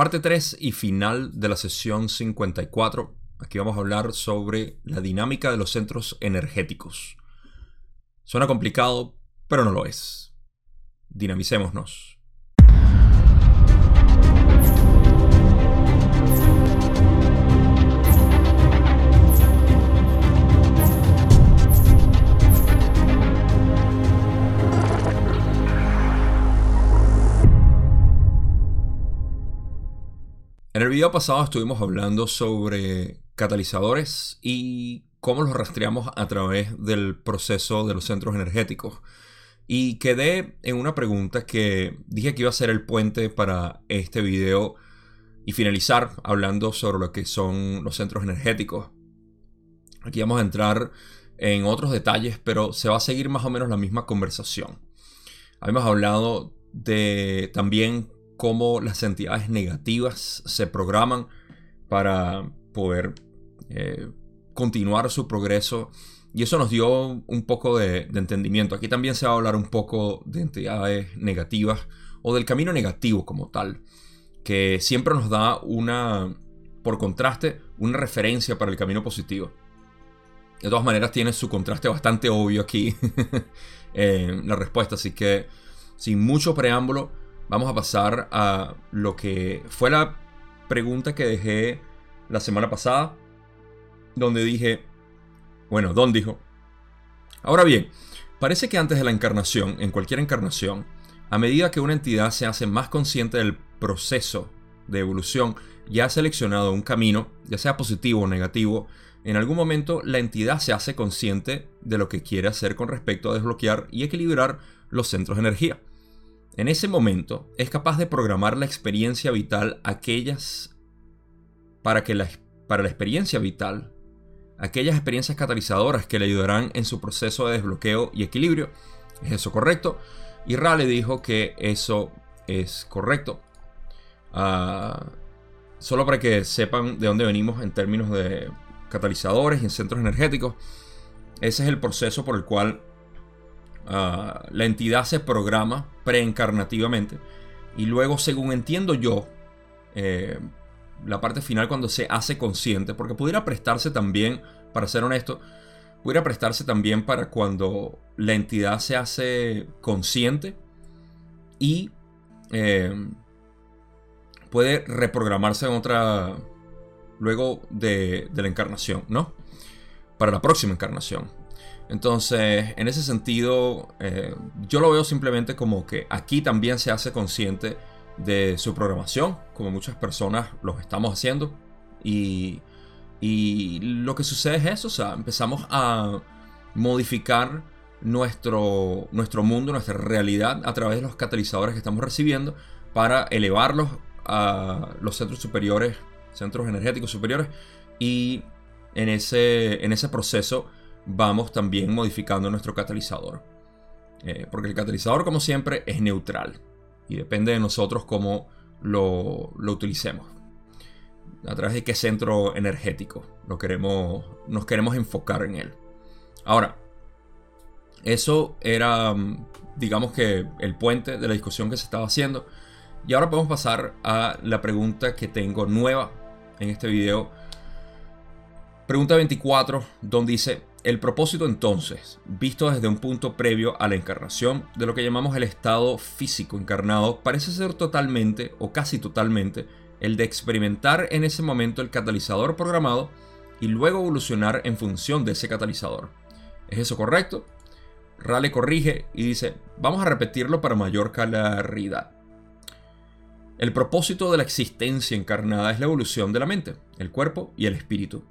Parte 3 y final de la sesión 54. Aquí vamos a hablar sobre la dinámica de los centros energéticos. Suena complicado, pero no lo es. Dinamicémonos. En el video pasado estuvimos hablando sobre catalizadores y cómo los rastreamos a través del proceso de los centros energéticos. Y quedé en una pregunta que dije que iba a ser el puente para este video y finalizar hablando sobre lo que son los centros energéticos. Aquí vamos a entrar en otros detalles, pero se va a seguir más o menos la misma conversación. Habíamos hablado de también cómo las entidades negativas se programan para poder eh, continuar su progreso. Y eso nos dio un poco de, entendimiento. Aquí también se va a hablar un poco de entidades negativas o del camino negativo como tal, que siempre nos da una, por contraste, una referencia para el camino positivo. De todas maneras tiene su contraste bastante obvio aquí en la respuesta, así que sin mucho preámbulo, vamos a pasar a lo que fue la pregunta que dejé la semana pasada, donde dije, bueno, Don dijo, ahora bien, parece que antes de la encarnación, en cualquier encarnación, a medida que una entidad se hace más consciente del proceso de evolución ya ha seleccionado un camino, ya sea positivo o negativo, en algún momento la entidad se hace consciente de lo que quiere hacer con respecto a desbloquear y equilibrar los centros de energía. En ese momento es capaz de programar la experiencia vital aquellas para que la, para la experiencia vital aquellas experiencias catalizadoras que le ayudarán en su proceso de desbloqueo y equilibrio. ¿Es eso correcto? Y Rale dijo que eso es correcto. Ah, solo para que sepan de dónde venimos en términos de catalizadores y en centros energéticos. Ese es el proceso por el cual Ah, la entidad se programa preencarnativamente y luego, según entiendo yo, eh, la parte final cuando se hace consciente, porque pudiera prestarse también, para ser honesto, pudiera prestarse también para cuando la entidad se hace consciente y eh, puede reprogramarse en otra, luego de, de la encarnación, ¿no? Para la próxima encarnación. Entonces, en ese sentido, eh, yo lo veo simplemente como que aquí también se hace consciente de su programación, como muchas personas lo estamos haciendo. Y, lo que sucede es eso, o sea, empezamos a modificar nuestro, nuestro mundo, nuestra realidad a través de los catalizadores que estamos recibiendo para elevarlos a los centros superiores, centros energéticos superiores. Y en ese, en ese proceso vamos también modificando nuestro catalizador. Eh, porque el catalizador, como siempre, es neutral. Y depende de nosotros cómo lo, utilicemos. A través de qué centro energético lo queremos, nos queremos enfocar en él. Ahora, eso era, digamos que, el puente de la discusión que se estaba haciendo. Y ahora podemos pasar a la pregunta que tengo nueva en este video. Pregunta 24, donde dice, el propósito entonces, visto desde un punto previo a la encarnación, de lo que llamamos el estado físico encarnado, parece ser totalmente o casi totalmente el de experimentar en ese momento el catalizador programado y luego evolucionar en función de ese catalizador. ¿Es eso correcto? Rale corrige y dice, vamos a repetirlo para mayor claridad. El propósito de la existencia encarnada es la evolución de la mente, el cuerpo y el espíritu.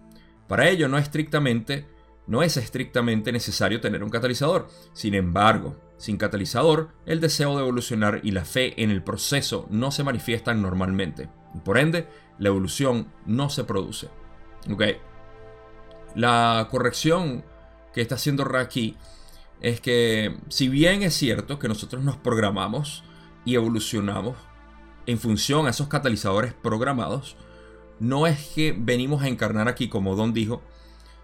Para ello no estrictamente no es estrictamente necesario tener un catalizador. Sin embargo, sin catalizador, el deseo de evolucionar y la fe en el proceso no se manifiestan normalmente. Y por ende, la evolución no se produce. Ok. La corrección que está haciendo Raki es que, si bien es cierto que nosotros nos programamos y evolucionamos en función a esos catalizadores programados, no es que venimos a encarnar aquí, como Don dijo,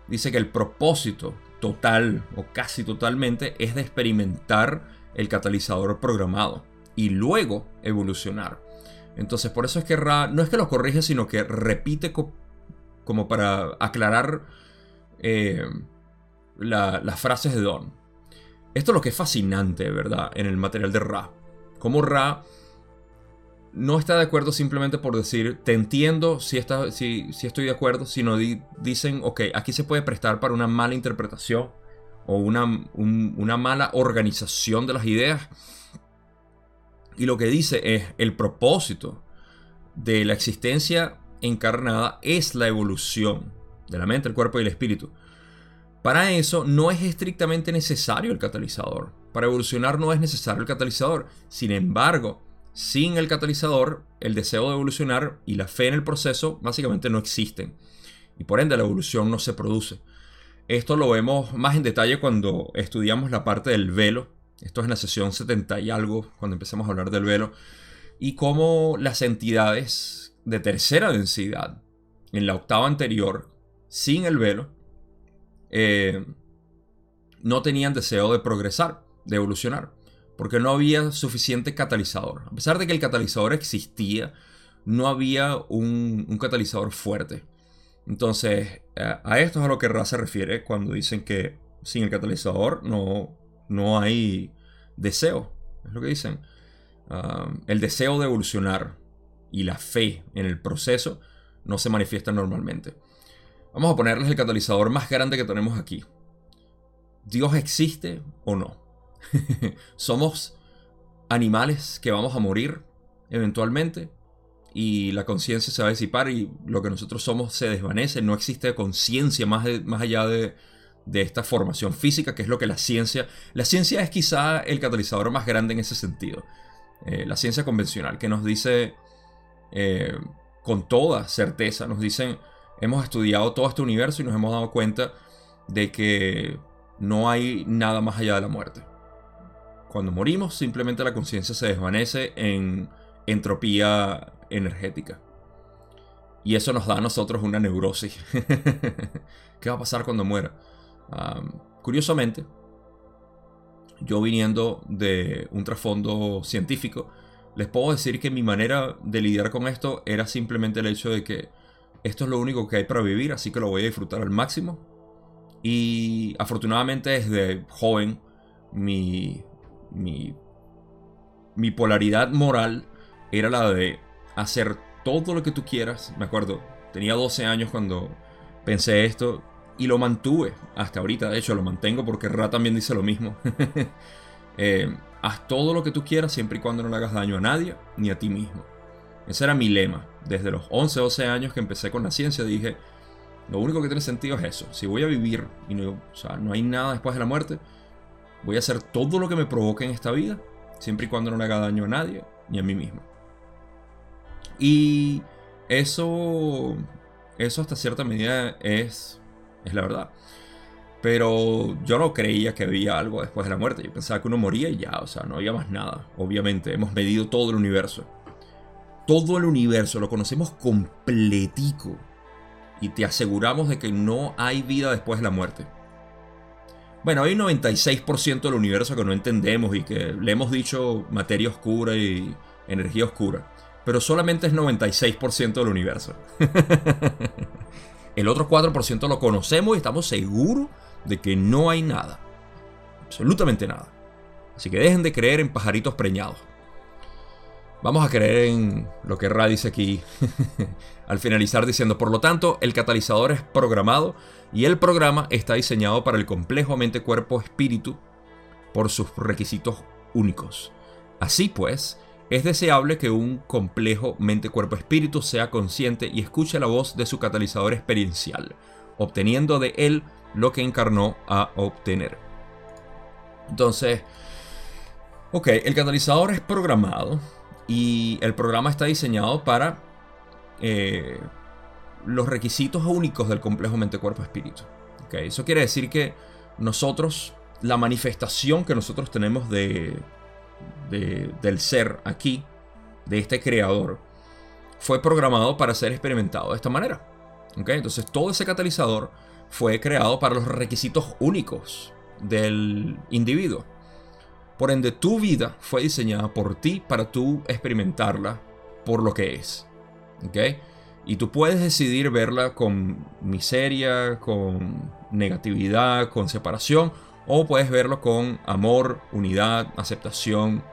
dice que el propósito total o casi totalmente es de experimentar el catalizador programado y luego evolucionar. Entonces, por eso es que Ra no es que lo corrige, sino que repite como para aclarar eh, las frases de Don. Esto es lo que es fascinante, ¿verdad? En el material de Ra. Como Ra no está de acuerdo simplemente por decir, te entiendo si, está, si, si estoy de acuerdo, sino dicen, ok, aquí se puede prestar para una mala interpretación o una, una mala organización de las ideas. Y lo que dice es, el propósito de la existencia encarnada es la evolución de la mente, el cuerpo y el espíritu. Para eso no es estrictamente necesario el catalizador. Para evolucionar no es necesario el catalizador. Sin embargo, sin el catalizador, el deseo de evolucionar y la fe en el proceso básicamente no existen. Y por ende la evolución no se produce. Esto lo vemos más en detalle cuando estudiamos la parte del velo. Esto es en la sesión 70 y algo, cuando empezamos a hablar del velo. Y cómo las entidades de tercera densidad, en la octava anterior, sin el velo, eh, no tenían deseo de progresar, de evolucionar porque no había suficiente catalizador. A pesar de que el catalizador existía, no había un, catalizador fuerte. Entonces, a esto es a lo que Ra se refiere cuando dicen que sin el catalizador no, no hay deseo. Es lo que dicen. El deseo de evolucionar y la fe en el proceso no se manifiesta normalmente. Vamos a ponerles el catalizador más grande que tenemos aquí. ¿Dios existe o no? Somos animales que vamos a morir eventualmente y la conciencia se va a disipar y lo que nosotros somos se desvanece, no existe conciencia más, más allá de, esta formación física, que es lo que la ciencia... La ciencia es quizá el catalizador más grande en ese sentido. Eh, la ciencia convencional, que nos dice eh, con toda certeza, nos dicen, hemos estudiado todo este universo y nos hemos dado cuenta de que no hay nada más allá de la muerte. Cuando morimos, simplemente la conciencia se desvanece en entropía energética. Y eso nos da a nosotros una neurosis. ¿Qué va a pasar cuando muera? curiosamente, yo viniendo de un trasfondo científico, les puedo decir que mi manera de lidiar con esto era simplemente el hecho de que esto es lo único que hay para vivir, así que lo voy a disfrutar al máximo. Y afortunadamente desde joven mi, mi, mi polaridad moral era la de hacer todo lo que tú quieras. Me acuerdo, tenía 12 años cuando pensé esto y lo mantuve hasta ahorita. De hecho, lo mantengo porque Ra también dice lo mismo. Eh, haz todo lo que tú quieras siempre y cuando no le hagas daño a nadie ni a ti mismo. Ese era mi lema. Desde los 11, 12 años que empecé con la ciencia dije, lo único que tiene sentido es eso. Si voy a vivir y no, no hay nada después de la muerte, Voy a hacer todo lo que me provoque en esta vida, siempre y cuando no le haga daño a nadie ni a mí mismo. Y eso, eso hasta cierta medida es, es la verdad. Pero yo no creía que había algo después de la muerte. Yo pensaba que uno moría y ya, o sea, no había más nada. Obviamente, hemos medido todo el universo. Todo el universo lo conocemos completico. Y te aseguramos de que no hay vida después de la muerte. Bueno, hay un 96% del universo que no entendemos y que le hemos dicho materia oscura y energía oscura. Pero solamente es 96% del universo. El otro 4% lo conocemos y estamos seguros de que no hay nada. Absolutamente nada. Así que dejen de creer en pajaritos preñados. Vamos a creer en lo que Ra dice aquí al finalizar diciendo, por lo tanto, el catalizador es programado y el programa está diseñado para el complejo mente-cuerpo-espíritu por sus requisitos únicos. Así pues, es deseable que un complejo mente-cuerpo-espíritu sea consciente y escuche la voz de su catalizador experiencial, obteniendo de él lo que encarnó a obtener. Entonces, ok, el catalizador es programado y el programa está diseñado para eh, los requisitos únicos del complejo mente-cuerpo-espíritu. Eso quiere decir que nosotros, la manifestación que nosotros tenemos de, del ser aquí, de este creador, fue programado para ser experimentado de esta manera. Entonces todo ese catalizador fue creado para los requisitos únicos del individuo. Por ende, tu vida fue diseñada por ti para tú experimentarla por lo que es. ¿Ok? Y tú puedes decidir verla con miseria, con negatividad, con separación, o puedes verlo con amor, unidad, aceptación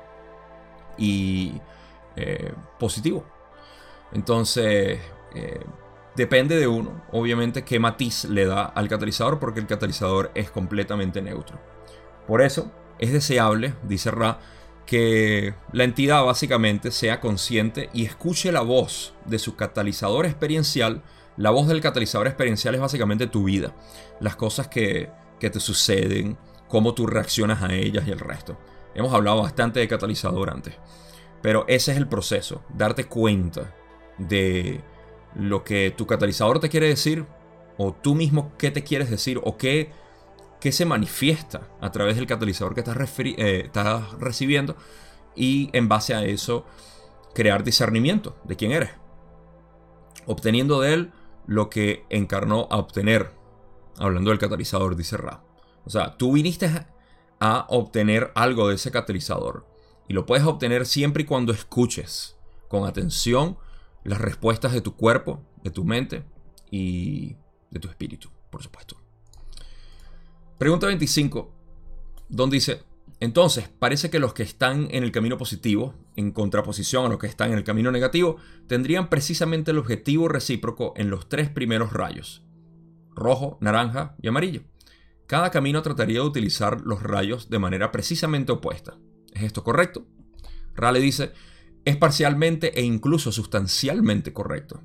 y eh, positivo. Entonces, eh, depende de uno, obviamente, qué matiz le da al catalizador, porque el catalizador es completamente neutro. Por eso, es deseable, dice Ra, que la entidad básicamente sea consciente y escuche la voz de su catalizador experiencial. La voz del catalizador experiencial es básicamente tu vida, las cosas que, te suceden, cómo tú reaccionas a ellas y el resto. Hemos hablado bastante de catalizador antes, pero ese es el proceso, darte cuenta de lo que tu catalizador te quiere decir, o tú mismo qué te quieres decir, o qué que se manifiesta a través del catalizador que eh, estás, recibiendo y en base a eso crear discernimiento de quién eres. Obteniendo de él lo que encarnó a obtener. Hablando del catalizador, dice Ra. O sea, tú viniste a obtener algo de ese catalizador. Y lo puedes obtener siempre y cuando escuches con atención las respuestas de tu cuerpo, de tu mente y de tu espíritu, por supuesto. Pregunta 25, Don dice, entonces parece que los que están en el camino positivo, en contraposición a los que están en el camino negativo, tendrían precisamente el objetivo recíproco en los tres primeros rayos, rojo, naranja y amarillo. Cada camino trataría de utilizar los rayos de manera precisamente opuesta. ¿Es esto correcto? Rale dice, es parcialmente e incluso sustancialmente correcto.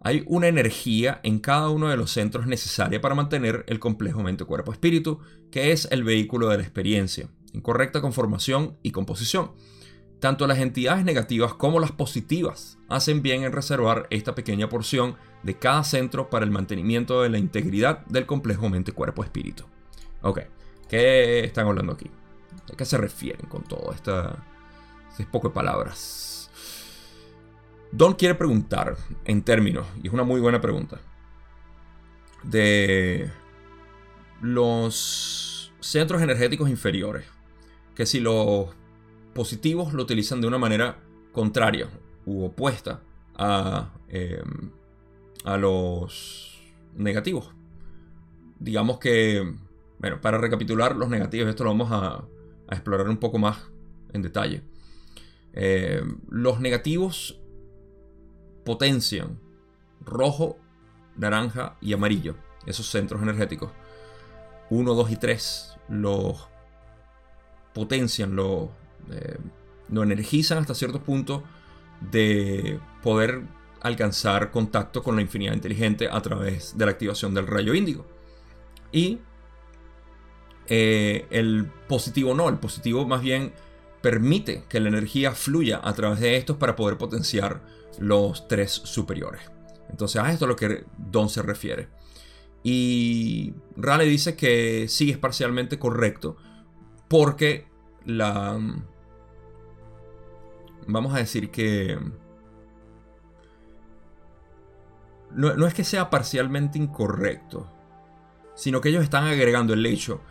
Hay una energía en cada uno de los centros necesaria para mantener el complejo mente-cuerpo-espíritu, que es el vehículo de la experiencia, en correcta conformación y composición. Tanto las entidades negativas como las positivas hacen bien en reservar esta pequeña porción de cada centro para el mantenimiento de la integridad del complejo mente-cuerpo-espíritu. Ok, ¿qué están hablando aquí? ¿A qué se refieren con todo esta, este poco de palabras? Don quiere preguntar en términos, y es una muy buena pregunta, de los centros energéticos inferiores, que si los positivos lo utilizan de una manera contraria u opuesta a, em, a los negativos. Digamos que, bueno, para recapitular los negativos, esto lo vamos a, explorar un poco más en detalle. Em, los negativos potencian rojo, naranja y amarillo, esos centros energéticos. 1, 2 y 3 los potencian, lo, eh, lo energizan hasta cierto punto de poder alcanzar contacto con la infinidad inteligente a través de la activación del rayo índigo. Y eh, el positivo no, el positivo más bien permite que la energía fluya a través de estos para poder potenciar los tres superiores. Entonces a esto es lo que Don se refiere. Y Raleigh dice que sí es parcialmente correcto porque la... Vamos a decir que... No, no es que sea parcialmente incorrecto, sino que ellos están agregando el hecho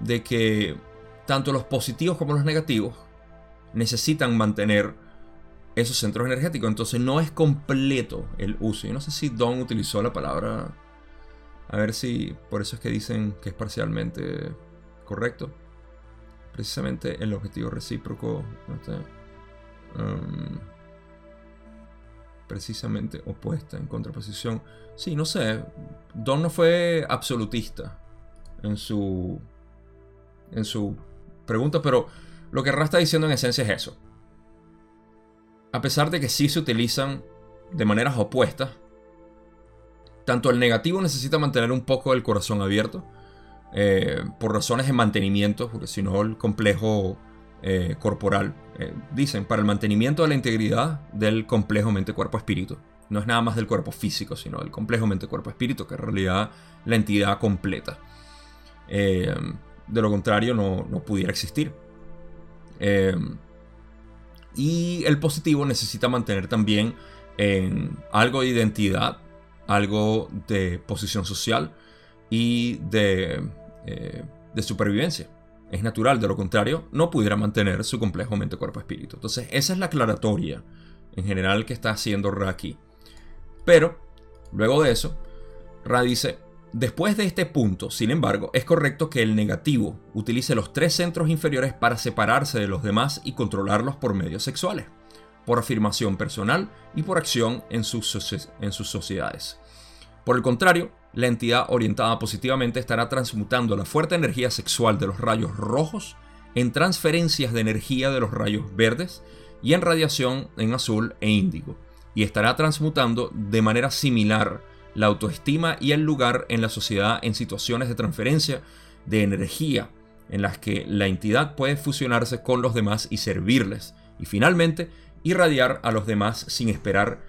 de que tanto los positivos como los negativos necesitan mantener esos centros energéticos. Entonces no es completo el uso. Yo no sé si Don utilizó la palabra. A ver si por eso es que dicen que es parcialmente correcto. Precisamente el objetivo recíproco. Um, precisamente opuesta, en contraposición. Sí, no sé. Don no fue absolutista en su. en su pregunta, pero lo que Ra está diciendo en esencia es eso a pesar de que sí se utilizan de maneras opuestas, tanto el negativo necesita mantener un poco el corazón abierto, eh, por razones de mantenimiento, porque si no el complejo eh, corporal, eh, dicen, para el mantenimiento de la integridad del complejo mente-cuerpo-espíritu. No es nada más del cuerpo físico, sino del complejo mente-cuerpo-espíritu, que en realidad la entidad completa. de lo contrario, no, no pudiera existir. Y el positivo necesita mantener también algo de identidad, algo de posición social y de, eh, de supervivencia. Es natural, de lo contrario, no pudiera mantener su complejo mente, cuerpo, espíritu. Entonces, esa es la aclaratoria en general que está haciendo Ra aquí. Pero, luego de eso, Ra dice, después de este punto, sin embargo, es correcto que el negativo utilice los tres centros inferiores para separarse de los demás y controlarlos por medios sexuales, por afirmación personal y por acción en sus, sociedades. Por el contrario, la entidad orientada positivamente estará transmutando la fuerte energía sexual de los rayos rojos en transferencias de energía de los rayos verdes y en radiación en azul e índigo, y estará transmutando de manera similar la autoestima y el lugar en la sociedad en situaciones de transferencia de energía en las que la entidad puede fusionarse con los demás y servirles, y finalmente irradiar a los demás sin esperar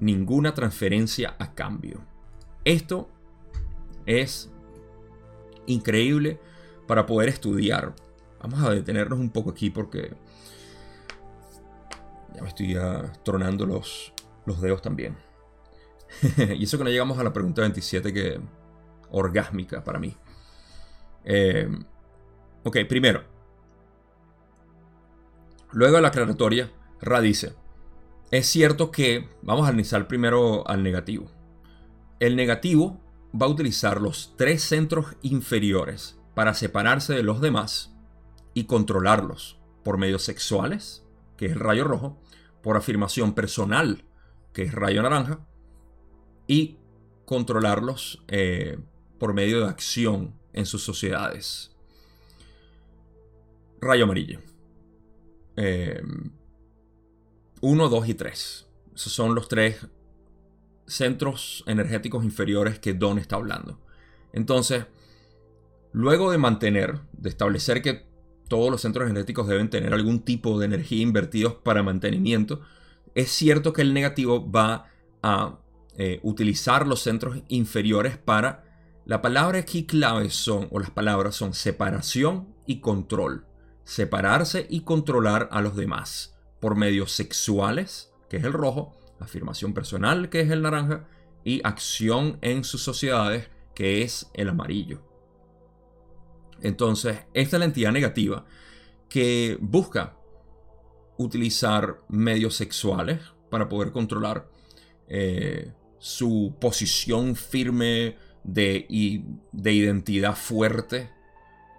ninguna transferencia a cambio. Esto es increíble para poder estudiar. Vamos a detenernos un poco aquí porque ya me estoy tronando los, los dedos también. y eso que no llegamos a la pregunta 27 que orgásmica para mí. Eh, ok, primero. Luego de la aclaratoria, Ra dice, es cierto que vamos a analizar primero al negativo. El negativo va a utilizar los tres centros inferiores para separarse de los demás y controlarlos por medios sexuales, que es el rayo rojo, por afirmación personal, que es rayo naranja, y controlarlos eh, por medio de acción en sus sociedades. Rayo amarillo. 1, eh, 2 y 3. Esos son los tres centros energéticos inferiores que Don está hablando. Entonces, luego de mantener, de establecer que todos los centros energéticos deben tener algún tipo de energía invertidos para mantenimiento, es cierto que el negativo va a eh, utilizar los centros inferiores para... La palabra aquí clave son, o las palabras son separación y control. Separarse y controlar a los demás por medios sexuales, que es el rojo, afirmación personal, que es el naranja, y acción en sus sociedades, que es el amarillo. Entonces, esta es la entidad negativa que busca utilizar medios sexuales para poder controlar eh, su posición firme de, de identidad fuerte,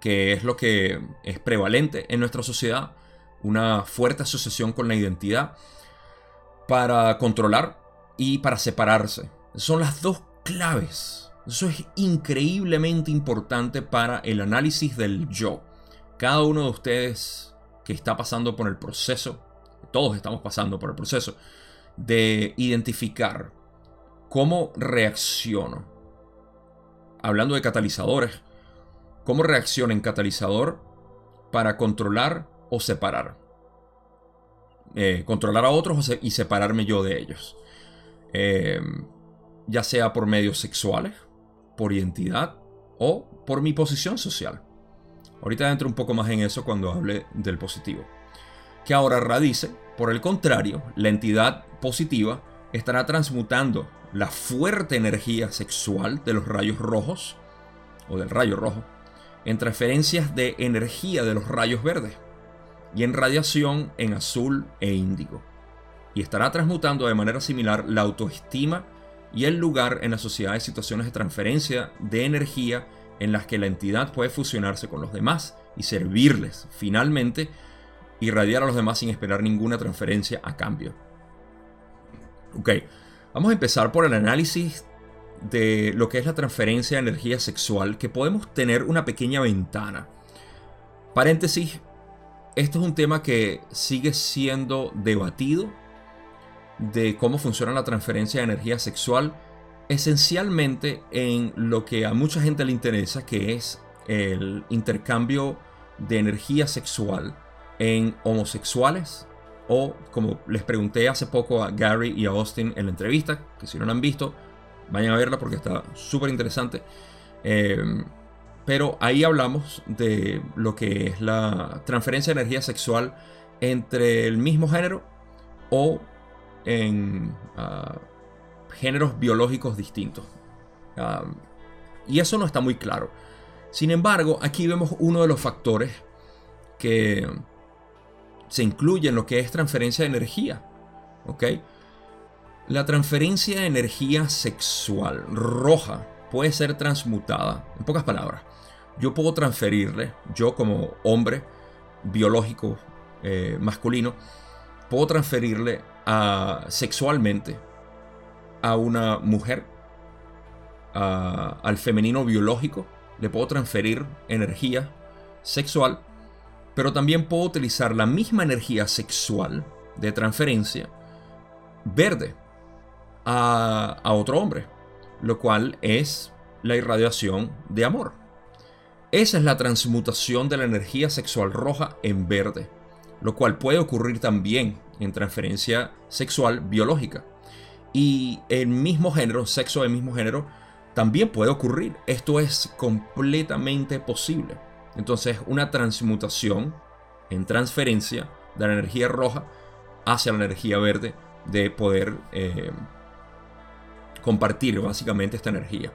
que es lo que es prevalente en nuestra sociedad, una fuerte asociación con la identidad para controlar y para separarse. Son las dos claves. Eso es increíblemente importante para el análisis del yo. Cada uno de ustedes que está pasando por el proceso, todos estamos pasando por el proceso, de identificar cómo reacciono. Hablando de catalizadores, cómo reacciona en catalizador para controlar o separar. Eh, controlar a otros y separarme yo de ellos. Em, ya sea por medios sexuales, por identidad o por mi posición social. Ahorita entro un poco más en eso cuando hable del positivo. Que ahora radice, por el contrario, la entidad positiva estará transmutando la fuerte energía sexual de los rayos rojos o del rayo rojo en transferencias de energía de los rayos verdes y en radiación en azul e índigo. Y estará transmutando de manera similar la autoestima y el lugar en la sociedad de situaciones de transferencia de energía en las que la entidad puede fusionarse con los demás y servirles, finalmente, irradiar a los demás sin esperar ninguna transferencia a cambio. Ok, vamos a empezar por el análisis de lo que es la transferencia de energía sexual, que podemos tener una pequeña ventana. Paréntesis, esto es un tema que sigue siendo debatido de cómo funciona la transferencia de energía sexual, esencialmente en lo que a mucha gente le interesa, que es el intercambio de energía sexual en homosexuales o como les pregunté hace poco a Gary y a Austin en la entrevista, que si no la han visto, vayan a verla porque está súper interesante. Eh, pero ahí hablamos de lo que es la transferencia de energía sexual entre el mismo género o en ah, géneros biológicos distintos. Y eso no está muy claro. Sin embargo, aquí vemos uno de los factores que se incluye en lo que es transferencia de energía. ¿ok? La transferencia de energía sexual roja puede ser transmutada. En pocas palabras, yo puedo transferirle, yo como hombre biológico eh, masculino, puedo transferirle sexualmente a una mujer, al femenino biológico, le puedo transferir energía sexual, pero también puedo utilizar la misma energía sexual de transferencia verde a, otro hombre, lo cual es la irradiación de amor. Esa es la transmutación de la energía sexual roja en verde, lo cual puede ocurrir también en transferencia sexual biológica. Y el mismo género, sexo del mismo género, también puede ocurrir. Esto es completamente posible. Entonces, una transmutación en transferencia de la energía roja hacia la energía verde de poder eh, compartir básicamente esta energía.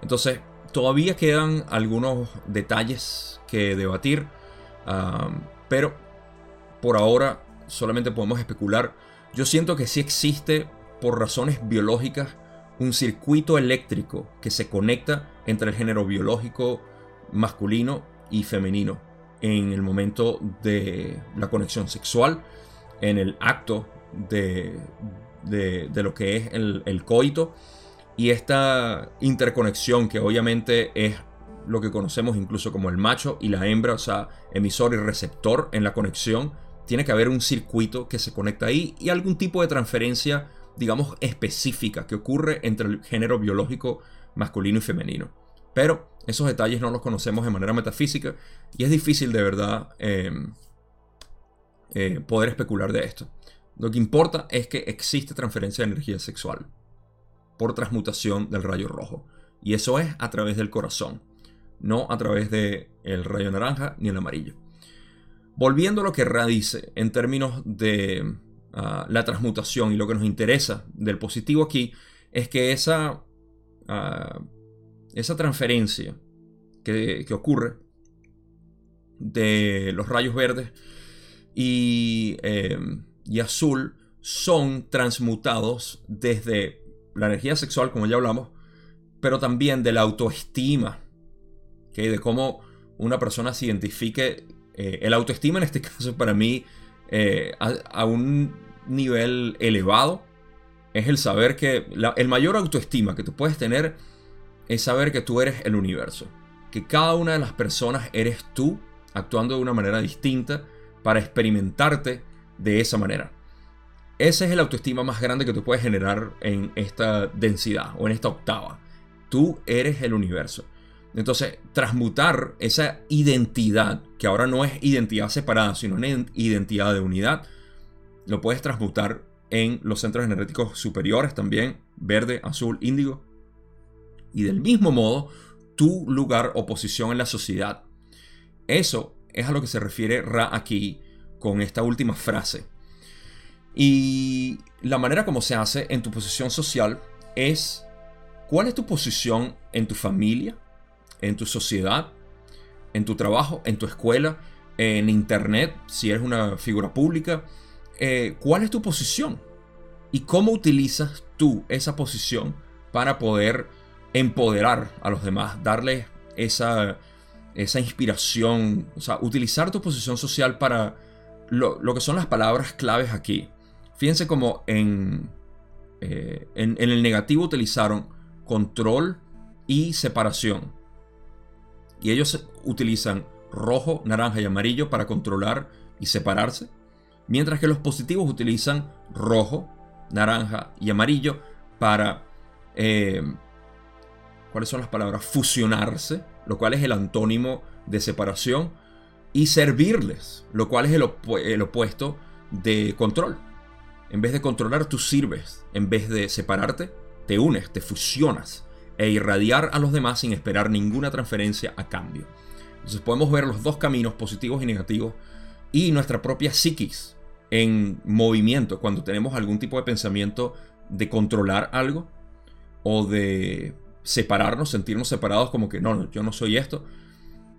Entonces, todavía quedan algunos detalles que debatir, pero por ahora solamente podemos especular. Yo siento que sí existe, por razones biológicas, un circuito eléctrico que se conecta entre el género biológico masculino y femenino en el momento de la conexión sexual, en el acto de, de, lo que es el, el coito y esta interconexión que obviamente es lo que conocemos incluso como el macho y la hembra, o sea, emisor y receptor en la conexión, tiene que haber un circuito que se conecta ahí y algún tipo de transferencia, digamos, específica que ocurre entre el género biológico masculino y femenino. Pero esos detalles no los conocemos de manera metafísica y es difícil de verdad em, eh, poder especular de esto. Lo que importa es que existe transferencia de energía sexual por transmutación del rayo rojo. Y eso es a través del corazón, no a través del el rayo naranja ni el amarillo. Volviendo a lo que Ra dice en términos de ah, la transmutación y lo que nos interesa del positivo aquí es que esa, ah, esa transferencia que, ocurre de los rayos verdes y, eh, y azul son transmutados desde la energía sexual, como ya hablamos, pero también de la autoestima, que de cómo una persona se identifique. Eh, el autoestima en este caso para mí eh, a, un nivel elevado es el saber que el mayor autoestima que tú puedes tener es saber que tú eres el universo, que cada una de las personas eres tú actuando de una manera distinta para experimentarte de esa manera. Ese es el autoestima más grande que tú puedes generar en esta densidad o en esta octava. Tú eres el universo. Entonces, transmutar esa identidad, que ahora no es identidad separada, sino identidad de unidad, lo puedes transmutar en los centros energéticos superiores también, verde, azul, índigo. Y del mismo modo, tu lugar o posición en la sociedad. Eso es a lo que se refiere Ra aquí con esta última frase. Y la manera como se hace en tu posición social es cuál es tu posición en tu familia, en tu sociedad, en tu trabajo, en tu escuela, en internet, si eres una figura pública. Eh, ¿Cuál es tu posición? ¿Y cómo utilizas tú esa posición para poder empoderar a los demás, darles esa, esa inspiración, o sea, utilizar tu posición social para lo que son las palabras claves aquí. Fíjense como en, eh, en, el negativo utilizaron control y separación. Y ellos utilizan rojo, naranja y amarillo para controlar y separarse. Mientras que los positivos utilizan rojo, naranja y amarillo para... Eh, ¿Cuáles son las palabras? Fusionarse, lo cual es el antónimo de separación. Y servirles, lo cual es el opuesto de control. En vez de controlar, tú sirves. En vez de separarte, te unes, te fusionas e irradiar a los demás sin esperar ninguna transferencia a cambio. Entonces podemos ver los dos caminos, positivos y negativos, y nuestra propia psiquis en movimiento cuando tenemos algún tipo de pensamiento de controlar algo o de separarnos, sentirnos separados como que no, yo no soy esto.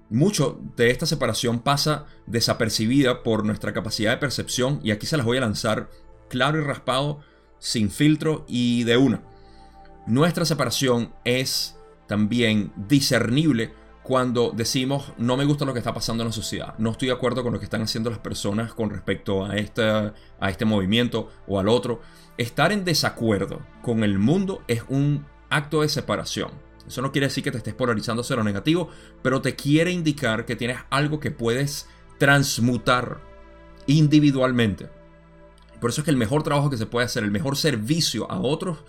Mucho de esta separación pasa desapercibida por nuestra capacidad de percepción y aquí se las voy a lanzar claro y raspado, sin filtro y de una. Nuestra separación es también discernible cuando decimos no me gusta lo que está pasando en la sociedad, no estoy de acuerdo con lo que están haciendo las personas con respecto a, a este movimiento o al otro. Estar en desacuerdo con el mundo es un acto de separación. Eso no quiere decir que te estés polarizando hacia lo negativo, pero te quiere indicar que tienes algo que puedes transmutar individualmente. Por eso es que el mejor trabajo que se puede hacer, el mejor servicio a otros,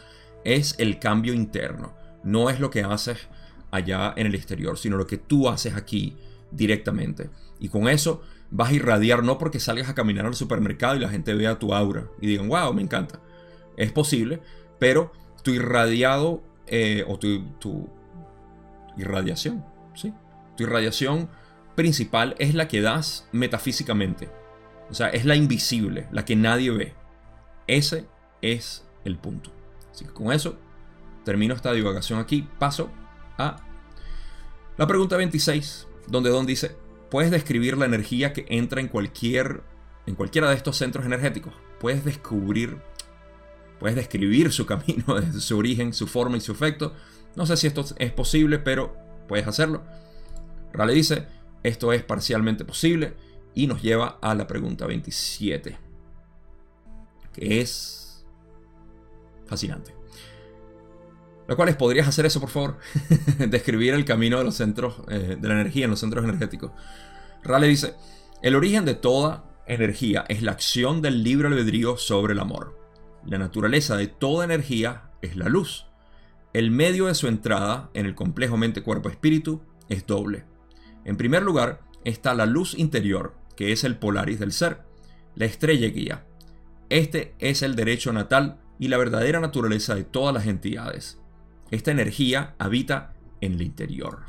es el cambio interno. No es lo que haces allá en el exterior, sino lo que tú haces aquí directamente. Y con eso vas a irradiar no porque salgas a caminar al supermercado y la gente vea tu aura y digan, wow, me encanta. Es posible, pero tu irradiado eh, o tu, tu, irradiación, ¿sí? Tu irradiación principal es la que das metafísicamente. O sea, es la invisible, la que nadie ve. Ese es el punto. Así que con eso termino esta divagación aquí. Paso a la pregunta 26, donde Don dice, ¿puedes describir la energía que entra en cualquier en cualquiera de estos centros energéticos? ¿Puedes descubrir puedes describir su camino, su origen, su forma y su efecto? No sé si esto es posible, pero puedes hacerlo. Rale dice, esto es parcialmente posible y nos lleva a la pregunta 27, que es fascinante. Lo cual es, ¿podrías hacer eso, por favor? Describir el camino de los centros eh, de la energía en los centros energéticos. Rale dice, el origen de toda energía es la acción del libre albedrío sobre el amor. La naturaleza de toda energía es la luz. El medio de su entrada en el complejo mente-cuerpo-espíritu es doble. En primer lugar está la luz interior, que es el polaris del ser, la estrella guía. Este es el derecho natal y la verdadera naturaleza de todas las entidades. Esta energía habita en el interior.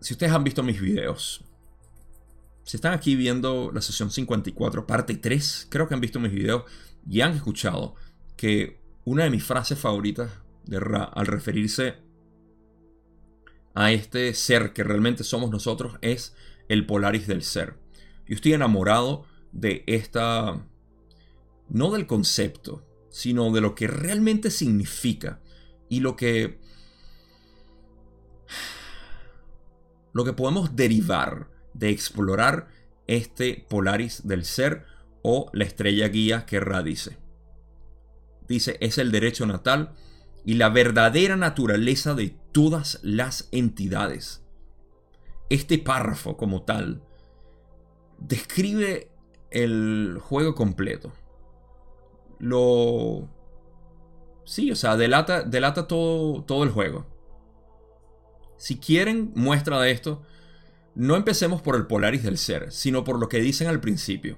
Si ustedes han visto mis videos, si están aquí viendo la sesión 54, parte 3, creo que han visto mis videos y han escuchado que una de mis frases favoritas de Ra al referirse a este ser que realmente somos nosotros es el Polaris del ser. Yo estoy enamorado de esta, no del concepto, sino de lo que realmente significa y lo que, lo que podemos derivar de explorar este Polaris del ser o la estrella guía que Ra dice. Dice, es el derecho natal y la verdadera naturaleza de todas las entidades. Este párrafo como tal describe el juego completo. Lo... Sí, o sea, delata, delata todo, todo el juego. Si quieren muestra de esto, no empecemos por el Polaris del ser, sino por lo que dicen al principio.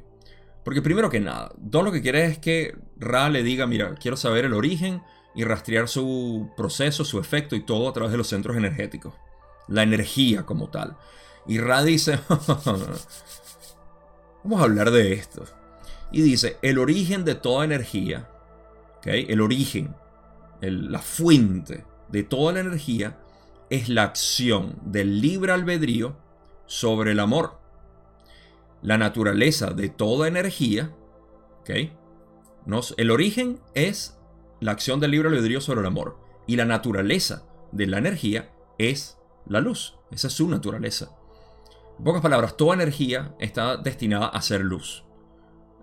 Porque primero que nada, todo lo que quiere es que Ra le diga, mira, quiero saber el origen y rastrear su proceso, su efecto y todo a través de los centros energéticos. La energía como tal. Y Ra dice, vamos a hablar de esto. Y dice, el origen de toda energía, el origen, la fuente de toda la energía es la acción del libre albedrío sobre el amor. La naturaleza de toda energía, Nos, el origen es la acción del libre albedrío sobre el amor. Y la naturaleza de la energía es la luz. Esa es su naturaleza. En pocas palabras, toda energía está destinada a ser luz.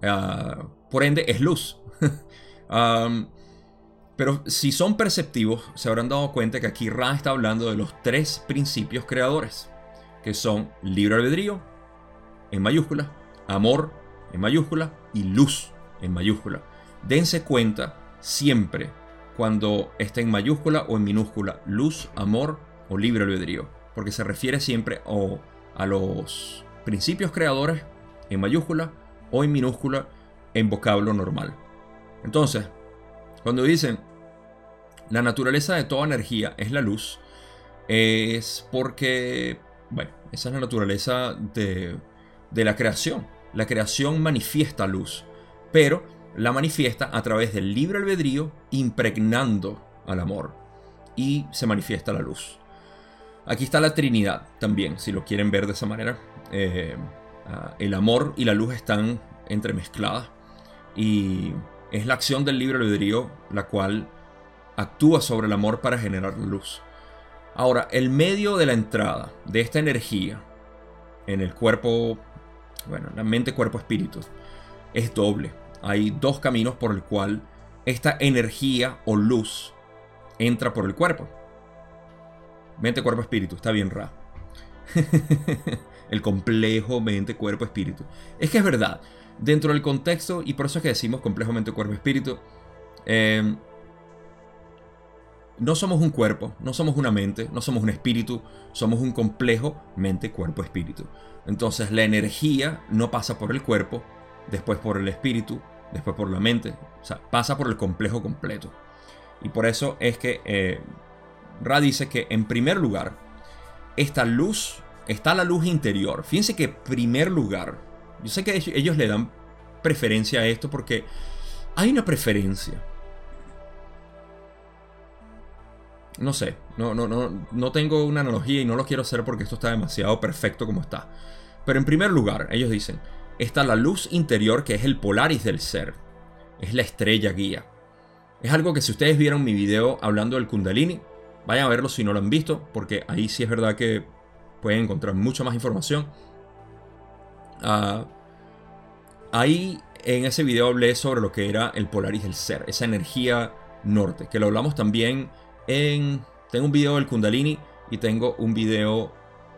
Ah, por ende, es luz. pero si son perceptivos, se habrán dado cuenta que aquí Ra está hablando de los tres principios creadores, que son libre albedrío, en mayúscula, amor, en mayúscula, y luz, en mayúscula. Dense cuenta siempre cuando esté en mayúscula o en minúscula, luz, amor o libre albedrío, porque se refiere siempre o a los principios creadores en mayúscula o en minúscula en vocablo normal. Entonces, cuando dicen la naturaleza de toda energía es la luz, es porque, bueno, esa es la naturaleza de, la creación. La creación manifiesta luz, pero la manifiesta a través del libre albedrío, impregnando al amor. Y se manifiesta la luz. Aquí está la Trinidad también, si lo quieren ver de esa manera. Eh, ah, el amor y la luz están entremezcladas. Y es la acción del libre albedrío la cual actúa sobre el amor para generar luz. Ahora, el medio de la entrada de esta energía en el cuerpo, bueno, la mente, cuerpo, espíritu, es doble. Hay dos caminos por el cual esta energía o luz entra por el cuerpo. Mente, cuerpo, espíritu, está bien ra. el complejo mente, cuerpo, espíritu. Es que es verdad, dentro del contexto, y por eso es que decimos complejo mente, cuerpo, espíritu, eh, no somos un cuerpo, no somos una mente, no somos un espíritu, somos un complejo mente, cuerpo, espíritu. Entonces la energía no pasa por el cuerpo, después por el espíritu, después por la mente, pasa por el complejo completo. Y por eso es que eh, Ra dice que en primer lugar, esta luz, está la luz interior. Fíjense que primer lugar, yo sé que ellos le dan preferencia a esto porque hay una preferencia. No sé, no, no, no, no tengo una analogía y no lo quiero hacer porque esto está demasiado perfecto como está. Pero en primer lugar, ellos dicen, está la luz interior que es el Polaris del ser. Es la estrella guía. Es algo que si ustedes vieron mi video hablando del Kundalini, vayan a verlo si no lo han visto, porque ahí sí es verdad que pueden encontrar mucha más información. Ah, ahí en ese video hablé sobre lo que era el Polaris del ser, esa energía norte, que lo hablamos también tengo un video del Kundalini y tengo un video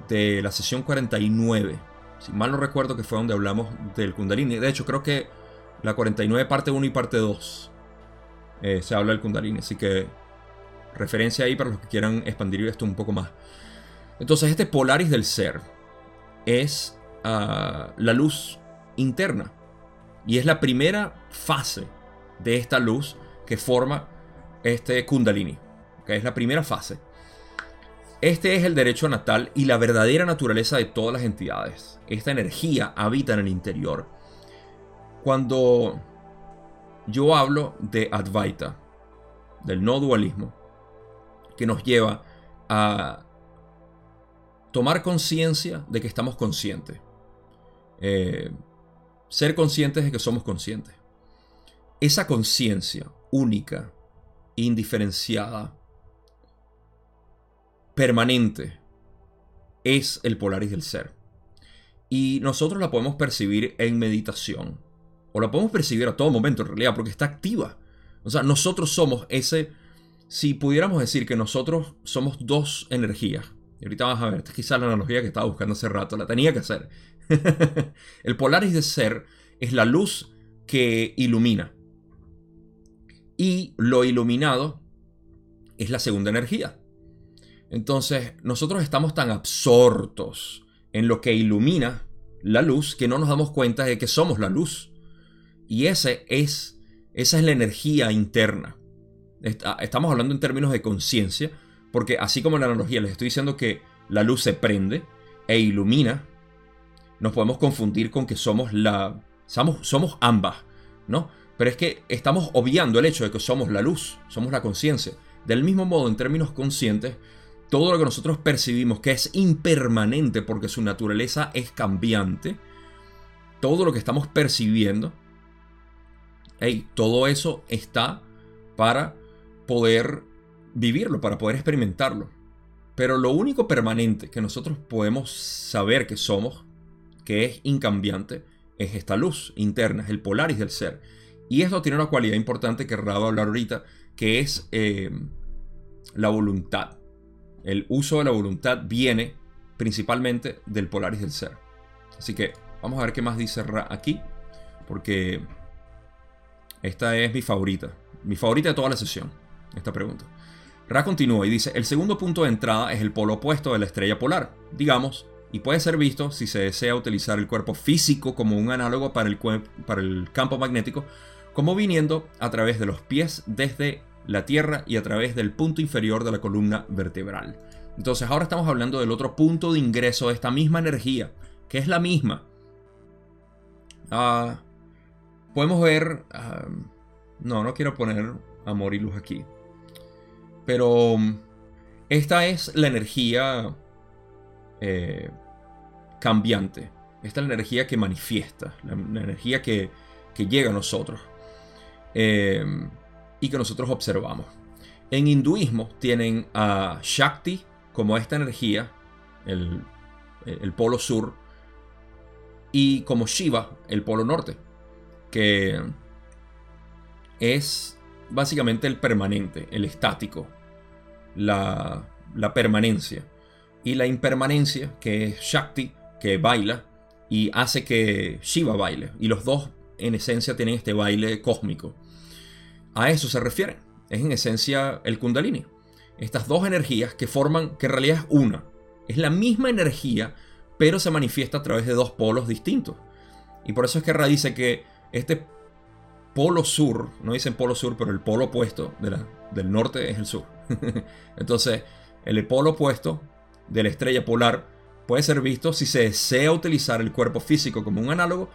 de la sesión 49. Si mal no recuerdo que fue donde hablamos del Kundalini. De hecho, creo que la 49 parte 1 y parte 2 eh, se habla del Kundalini. Así que referencia ahí para los que quieran expandir esto un poco más. Entonces, este Polaris del ser es ah, la luz interna. Y es la primera fase de esta luz que forma este Kundalini que es la primera fase. Este es el derecho natal y la verdadera naturaleza de todas las entidades. Esta energía habita en el interior. Cuando yo hablo de Advaita, del no dualismo, que nos lleva a tomar conciencia de que estamos conscientes. Eh, ser conscientes de que somos conscientes. Esa conciencia única, indiferenciada, permanente es el Polaris del ser. Y nosotros la podemos percibir en meditación. O la podemos percibir a todo momento en realidad, porque está activa. O sea, nosotros somos ese... Si pudiéramos decir que nosotros somos dos energías. Y ahorita vamos a ver, esta es quizás la analogía que estaba buscando hace rato, la tenía que hacer. el Polaris del ser es la luz que ilumina. Y lo iluminado es la segunda energía. Entonces, nosotros estamos tan absortos en lo que ilumina la luz que no nos damos cuenta de que somos la luz. Y ese es, esa es la energía interna. Estamos hablando en términos de conciencia, porque así como en la analogía les estoy diciendo que la luz se prende e ilumina, nos podemos confundir con que somos la somos, somos ambas, ¿no? Pero es que estamos obviando el hecho de que somos la luz, somos la conciencia. Del mismo modo, en términos conscientes, todo lo que nosotros percibimos que es impermanente porque su naturaleza es cambiante, todo lo que estamos percibiendo, todo eso está para poder vivirlo, para poder experimentarlo. Pero lo único permanente que nosotros podemos saber que somos, que es incambiante, es esta luz interna, es el polaris del ser. Y esto tiene una cualidad importante que Rado hablar ahorita, que es eh, la voluntad. El uso de la voluntad viene principalmente del Polaris del ser. Así que vamos a ver qué más dice Ra aquí, porque esta es mi favorita. Mi favorita de toda la sesión, esta pregunta. Ra continúa y dice, el segundo punto de entrada es el polo opuesto de la estrella polar, digamos, y puede ser visto si se desea utilizar el cuerpo físico como un análogo para el, para el campo magnético, como viniendo a través de los pies desde la Tierra y a través del punto inferior de la columna vertebral. Entonces ahora estamos hablando del otro punto de ingreso de esta misma energía, que es la misma. Ah, podemos ver... Ah, no, no quiero poner amor y luz aquí. Pero esta es la energía eh, cambiante. Esta es la energía que manifiesta, la, energía que, llega a nosotros eh, y que nosotros observamos. En hinduismo tienen a Shakti como esta energía, el, el polo sur, y como Shiva, el polo norte, que es básicamente el permanente, el estático, la, la permanencia. Y la impermanencia, que es Shakti, que baila y hace que Shiva baile. Y los dos en esencia tienen este baile cósmico. A eso se refiere. Es en esencia el kundalini. Estas dos energías que forman, que en realidad es una. Es la misma energía, pero se manifiesta a través de dos polos distintos. Y por eso es que Ra dice que este polo sur, no dicen polo sur, pero el polo opuesto del norte es el sur. Entonces, el polo opuesto de la estrella polar puede ser visto si se desea utilizar el cuerpo físico como un análogo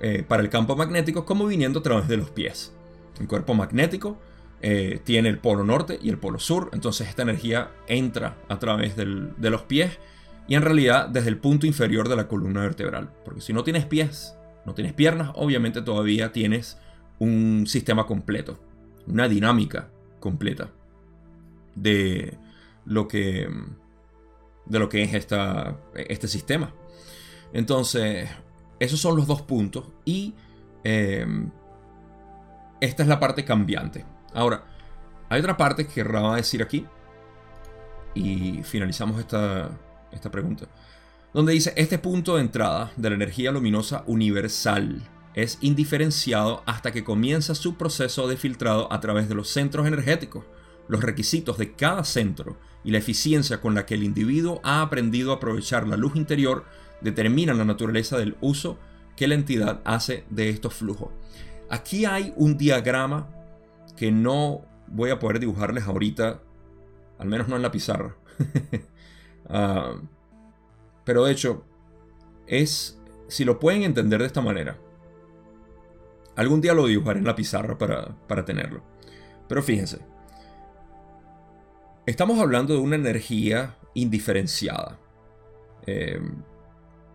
eh, para el campo magnético, como viniendo a través de los pies. El cuerpo magnético eh, tiene el polo norte y el polo sur, entonces esta energía entra a través de los pies y en realidad desde el punto inferior de la columna vertebral. Porque si no tienes pies, no tienes piernas, obviamente todavía tienes un sistema completo, una dinámica completa de lo que, de lo que es esta, este sistema. Entonces, esos son los dos puntos y em, esta es la parte cambiante. Ahora, hay otra parte que va a decir aquí y finalizamos esta, esta pregunta, donde dice, este punto de entrada de la energía luminosa universal es indiferenciado hasta que comienza su proceso de filtrado a través de los centros energéticos. Los requisitos de cada centro y la eficiencia con la que el individuo ha aprendido a aprovechar la luz interior determinan la naturaleza del uso que la entidad hace de estos flujos. Aquí hay un diagrama que no voy a poder dibujarles ahorita, al menos no en la pizarra. Ah, pero de hecho, es, si lo pueden entender de esta manera, Algún día lo dibujaré en la pizarra para, tenerlo. Pero fíjense. Estamos hablando de una energía indiferenciada. Eh,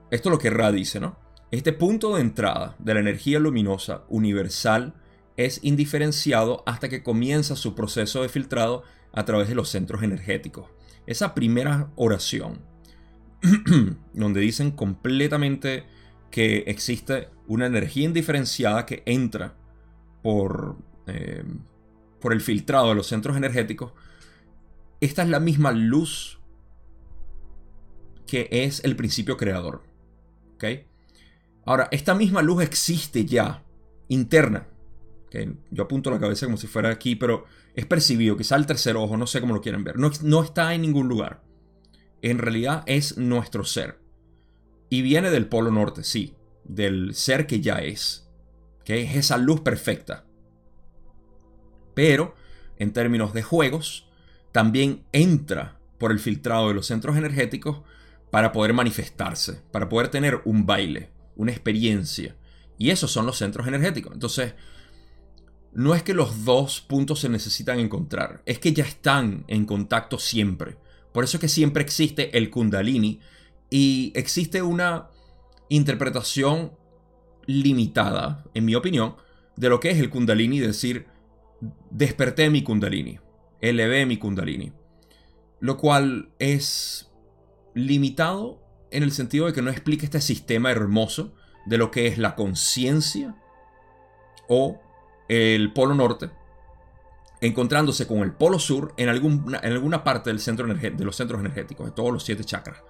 esto es lo que Ra dice, ¿no? Este punto de entrada de la energía luminosa universal es indiferenciado hasta que comienza su proceso de filtrado a través de los centros energéticos. Esa primera oración, donde dicen completamente que existe una energía indiferenciada que entra por, eh, por el filtrado de los centros energéticos, esta es la misma luz que es el principio creador. Ahora, esta misma luz existe ya, interna. Yo apunto la cabeza como si fuera aquí, pero es percibido, quizá el tercer ojo, no sé cómo lo quieren ver. No, no está en ningún lugar. En realidad es nuestro ser. Y viene del polo norte, sí, del ser que ya es, que es esa luz perfecta. Pero, en términos de juegos, también entra por el filtrado de los centros energéticos para poder manifestarse, para poder tener un baile, una experiencia. Y esos son los centros energéticos. Entonces, no es que los dos puntos se necesitan encontrar, es que ya están en contacto siempre. Por eso es que siempre existe el kundalini y existe una interpretación limitada, en mi opinión, de lo que es el kundalini, decir, desperté mi kundalini, elevé mi kundalini. Lo cual es limitado en el sentido de que no explica este sistema hermoso de lo que es la conciencia o el polo norte, encontrándose con el polo sur en, alguna, en alguna parte del centro de los centros energéticos, de todos los siete chakras.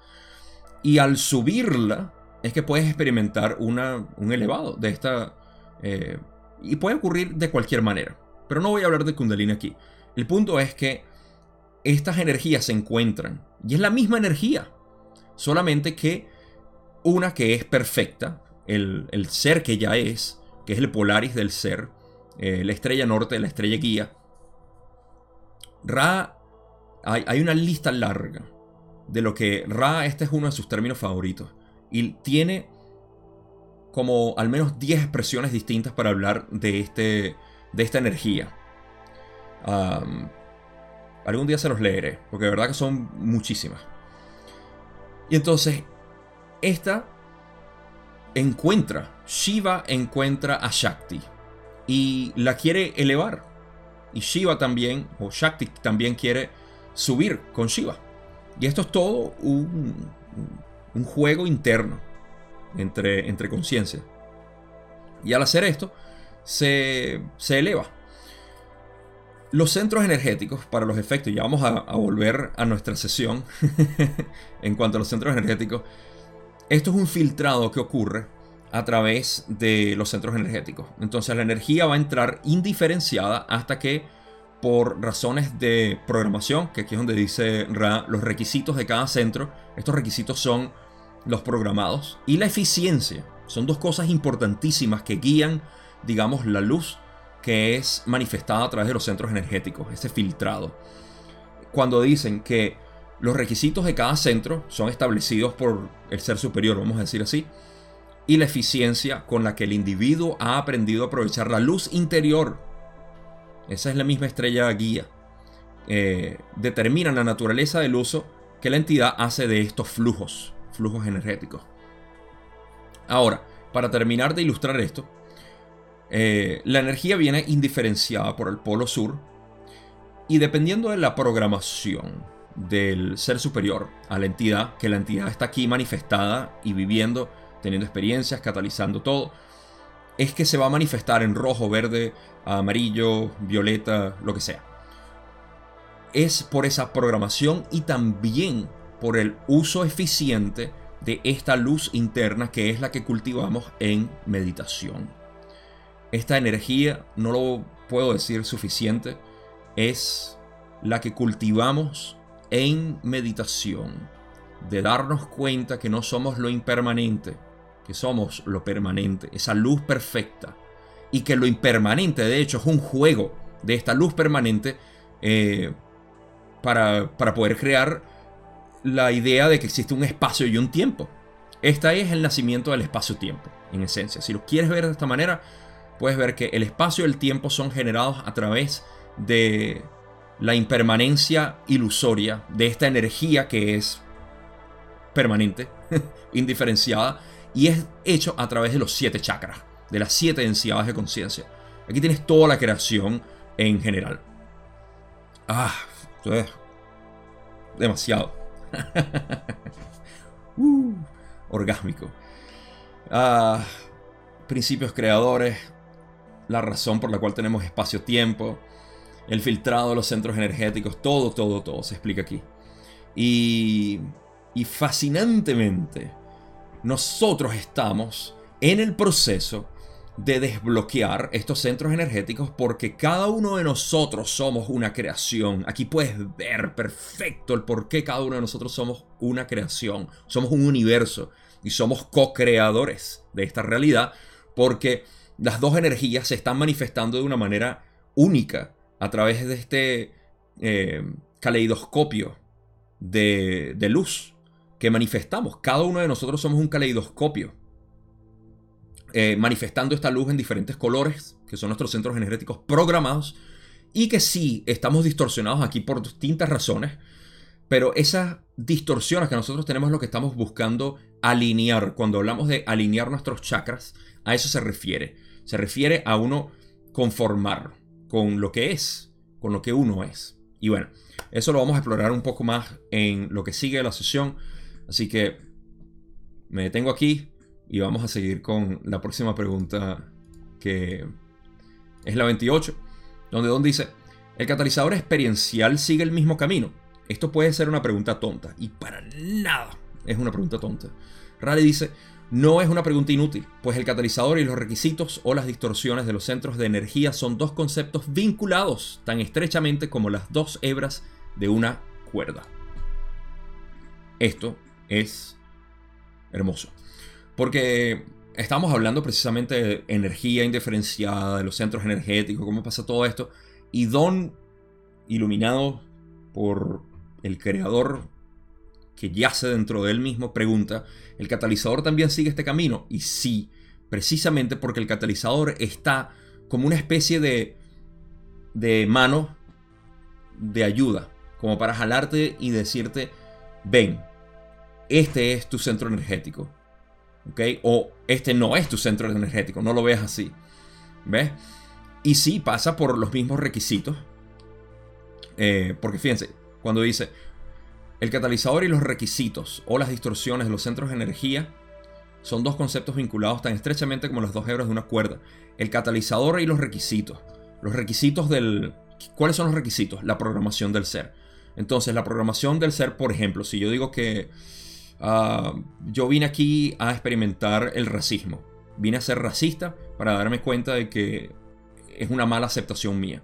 Y al subirla, es que puedes experimentar una, un elevado de esta... Eh, y puede ocurrir de cualquier manera. Pero no voy a hablar de Kundalini aquí. El punto es que estas energías se encuentran. Y es la misma energía. Solamente que una que es perfecta, el, ser que ya es, que es el Polaris del ser, eh, la estrella norte, la estrella guía. Ra, hay, hay una lista larga de lo que Ra, este es uno de sus términos favoritos. Y tiene como al menos 10 expresiones distintas para hablar de, este, de esta energía. algún día se los leeré, porque de verdad que son muchísimas. Y entonces, esta encuentra, Shiva encuentra a Shakti y la quiere elevar. Y Shiva también, o Shakti también quiere subir con Shiva. Y esto es todo un, un juego interno entre, entre conciencia. Y al hacer esto, se, se, eleva. Los centros energéticos, para los efectos, ya vamos a, volver a nuestra sesión en cuanto a los centros energéticos, esto es un filtrado que ocurre a través de los centros energéticos. Entonces la energía va a entrar indiferenciada hasta que por razones de programación, que aquí es donde dice Ra, los requisitos de cada centro, estos requisitos son los programados y la eficiencia. Son dos cosas importantísimas que guían, digamos, la luz que es manifestada a través de los centros energéticos, ese filtrado. Cuando dicen que los requisitos de cada centro son establecidos por el ser superior, vamos a decir así, y la eficiencia con la que el individuo ha aprendido a aprovechar la luz interior. Esa es la misma estrella guía. Eh, determinan la naturaleza del uso que la entidad hace de estos flujos, flujos energéticos. Ahora, para terminar de ilustrar esto, eh, la energía viene indiferenciada por el polo sur y dependiendo de la programación del ser superior a la entidad, que la entidad está aquí manifestada y viviendo, teniendo experiencias, catalizando todo, es que se va a manifestar en rojo, verde, amarillo, violeta, lo que sea. Es por esa programación y también por el uso eficiente de esta luz interna que es la que cultivamos en meditación. Esta energía, no lo puedo decir suficiente, es la que cultivamos en meditación, de darnos cuenta que no somos lo impermanente, que somos lo permanente, esa luz perfecta, y que lo impermanente de hecho es un juego de esta luz permanente eh, para, para poder crear la idea de que existe un espacio y un tiempo. Este es el nacimiento del espacio-tiempo, en esencia. Si lo quieres ver de esta manera, puedes ver que el espacio y el tiempo son generados a través de la impermanencia ilusoria de esta energía que es permanente, indiferenciada, y es hecho a través de los siete chakras, de las siete densidades de conciencia. Aquí tienes toda la creación en general. Ah, es demasiado. uh, orgásmico. Ah, principios creadores, la razón por la cual tenemos espacio-tiempo, el filtrado de los centros energéticos, todo, todo, todo se explica aquí. Y, y fascinantemente, nosotros estamos en el proceso de desbloquear estos centros energéticos porque cada uno de nosotros somos una creación. Aquí puedes ver perfecto el por qué cada uno de nosotros somos una creación. Somos un universo y somos co-creadores de esta realidad porque las dos energías se están manifestando de una manera única a través de este eh, caleidoscopio de, luz que manifestamos. Cada uno de nosotros somos un caleidoscopio. Eh, manifestando esta luz en diferentes colores, que son nuestros centros energéticos programados, y que sí, estamos distorsionados aquí por distintas razones, pero esas distorsiones que nosotros tenemos es lo que estamos buscando alinear. Cuando hablamos de alinear nuestros chakras, a eso se refiere. Se refiere a uno conformar con lo que es, con lo que uno es. Y bueno, eso lo vamos a explorar un poco más en lo que sigue la sesión. Así que me detengo aquí y vamos a seguir con la próxima pregunta que es la 28, donde Don dice, ¿el catalizador experiencial sigue el mismo camino? Esto puede ser una pregunta tonta y para nada es una pregunta tonta. Raleigh dice, no es una pregunta inútil, pues el catalizador y los requisitos o las distorsiones de los centros de energía son dos conceptos vinculados tan estrechamente como las dos hebras de una cuerda. Esto es hermoso, porque estamos hablando precisamente de energía indiferenciada, de los centros energéticos, cómo pasa todo esto, y Don, iluminado por el creador que yace dentro de él mismo, pregunta, ¿el catalizador también sigue este camino? Y sí, precisamente porque el catalizador está como una especie de, de mano de ayuda, como para jalarte y decirte, ven, este es tu centro energético. ¿ok? O este no es tu centro energético, no lo veas así. ¿Ves? Y sí pasa por los mismos requisitos. Eh, porque fíjense, cuando dice el catalizador y los requisitos o las distorsiones de los centros de energía son dos conceptos vinculados tan estrechamente como las dos hebras de una cuerda. El catalizador y los requisitos. Los requisitos del... ¿Cuáles son los requisitos? La programación del ser. Entonces, la programación del ser, por ejemplo, si yo digo que ah, yo vine aquí a experimentar el racismo, vine a ser racista para darme cuenta de que es una mala aceptación mía.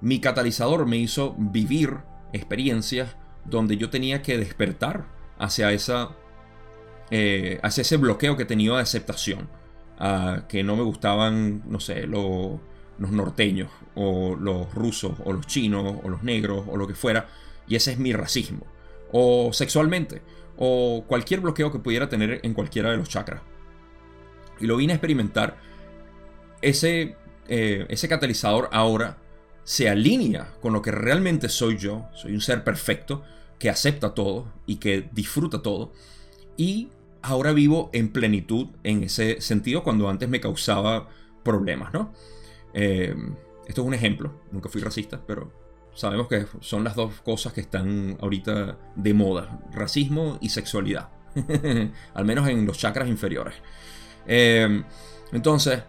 Mi catalizador me hizo vivir experiencias donde yo tenía que despertar hacia, esa, eh, hacia ese bloqueo que tenía de aceptación. que no me gustaban, no sé, los norteños, o los rusos, o los chinos, o los negros, o lo que fuera. Y ese es mi racismo. O sexualmente, o cualquier bloqueo que pudiera tener en cualquiera de los chakras. Y lo vine a experimentar. Ese, eh, ese catalizador ahora se alinea con lo que realmente soy yo. Soy un ser perfecto que acepta todo y que disfruta todo. Y ahora vivo en plenitud en ese sentido cuando antes me causaba problemas, ¿no? Eh, esto es un ejemplo, nunca fui racista, pero sabemos que son las dos cosas que están ahorita de moda, racismo y sexualidad, al menos en los chakras inferiores. Eh, entonces,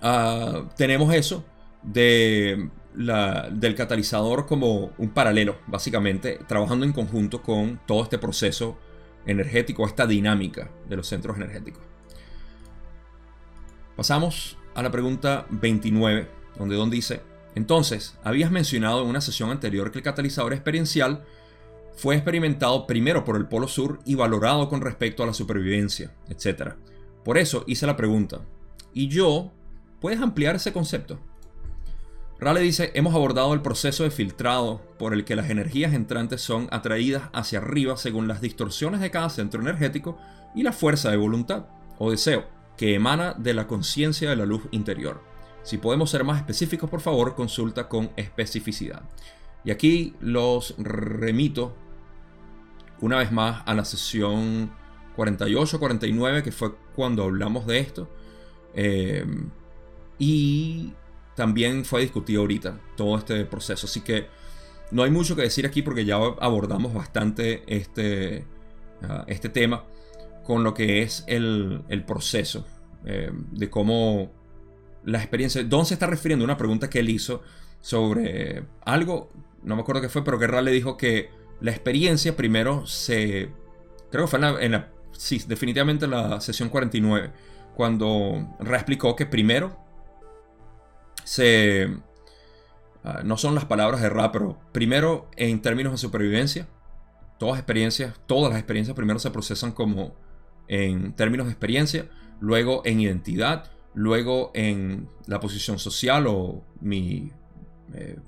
ah, tenemos eso de del catalizador como un paralelo, básicamente, trabajando en conjunto con todo este proceso energético, esta dinámica de los centros energéticos. Pasamos a la pregunta 29, donde Don dice, entonces, habías mencionado en una sesión anterior que el catalizador experiencial fue experimentado primero por el Polo Sur y valorado con respecto a la supervivencia, etc. Por eso hice la pregunta, ¿y yo? ¿Puedes ampliar ese concepto? Rale dice, hemos abordado el proceso de filtrado por el que las energías entrantes son atraídas hacia arriba según las distorsiones de cada centro energético y la fuerza de voluntad o deseo que emana de la conciencia de la luz interior. Si podemos ser más específicos, por favor, consulta con especificidad. Y aquí los remito una vez más a la sesión 48-49, que fue cuando hablamos de esto. Eh, y también fue discutido ahorita todo este proceso. Así que no hay mucho que decir aquí porque ya abordamos bastante este, ah, este tema con lo que es el, proceso eh, de cómo la experiencia. Don se está refiriendo a una pregunta que él hizo sobre algo, no me acuerdo qué fue, pero Guerra le dijo que la experiencia primero se. Creo que fue en la. sí, definitivamente en la sesión 49, cuando reexplicó que primero Ah, no son las palabras de rap, pero primero en términos de supervivencia, todas experiencias, todas las experiencias primero se procesan como en términos de experiencia, luego en identidad, luego en la posición social o mi, eh,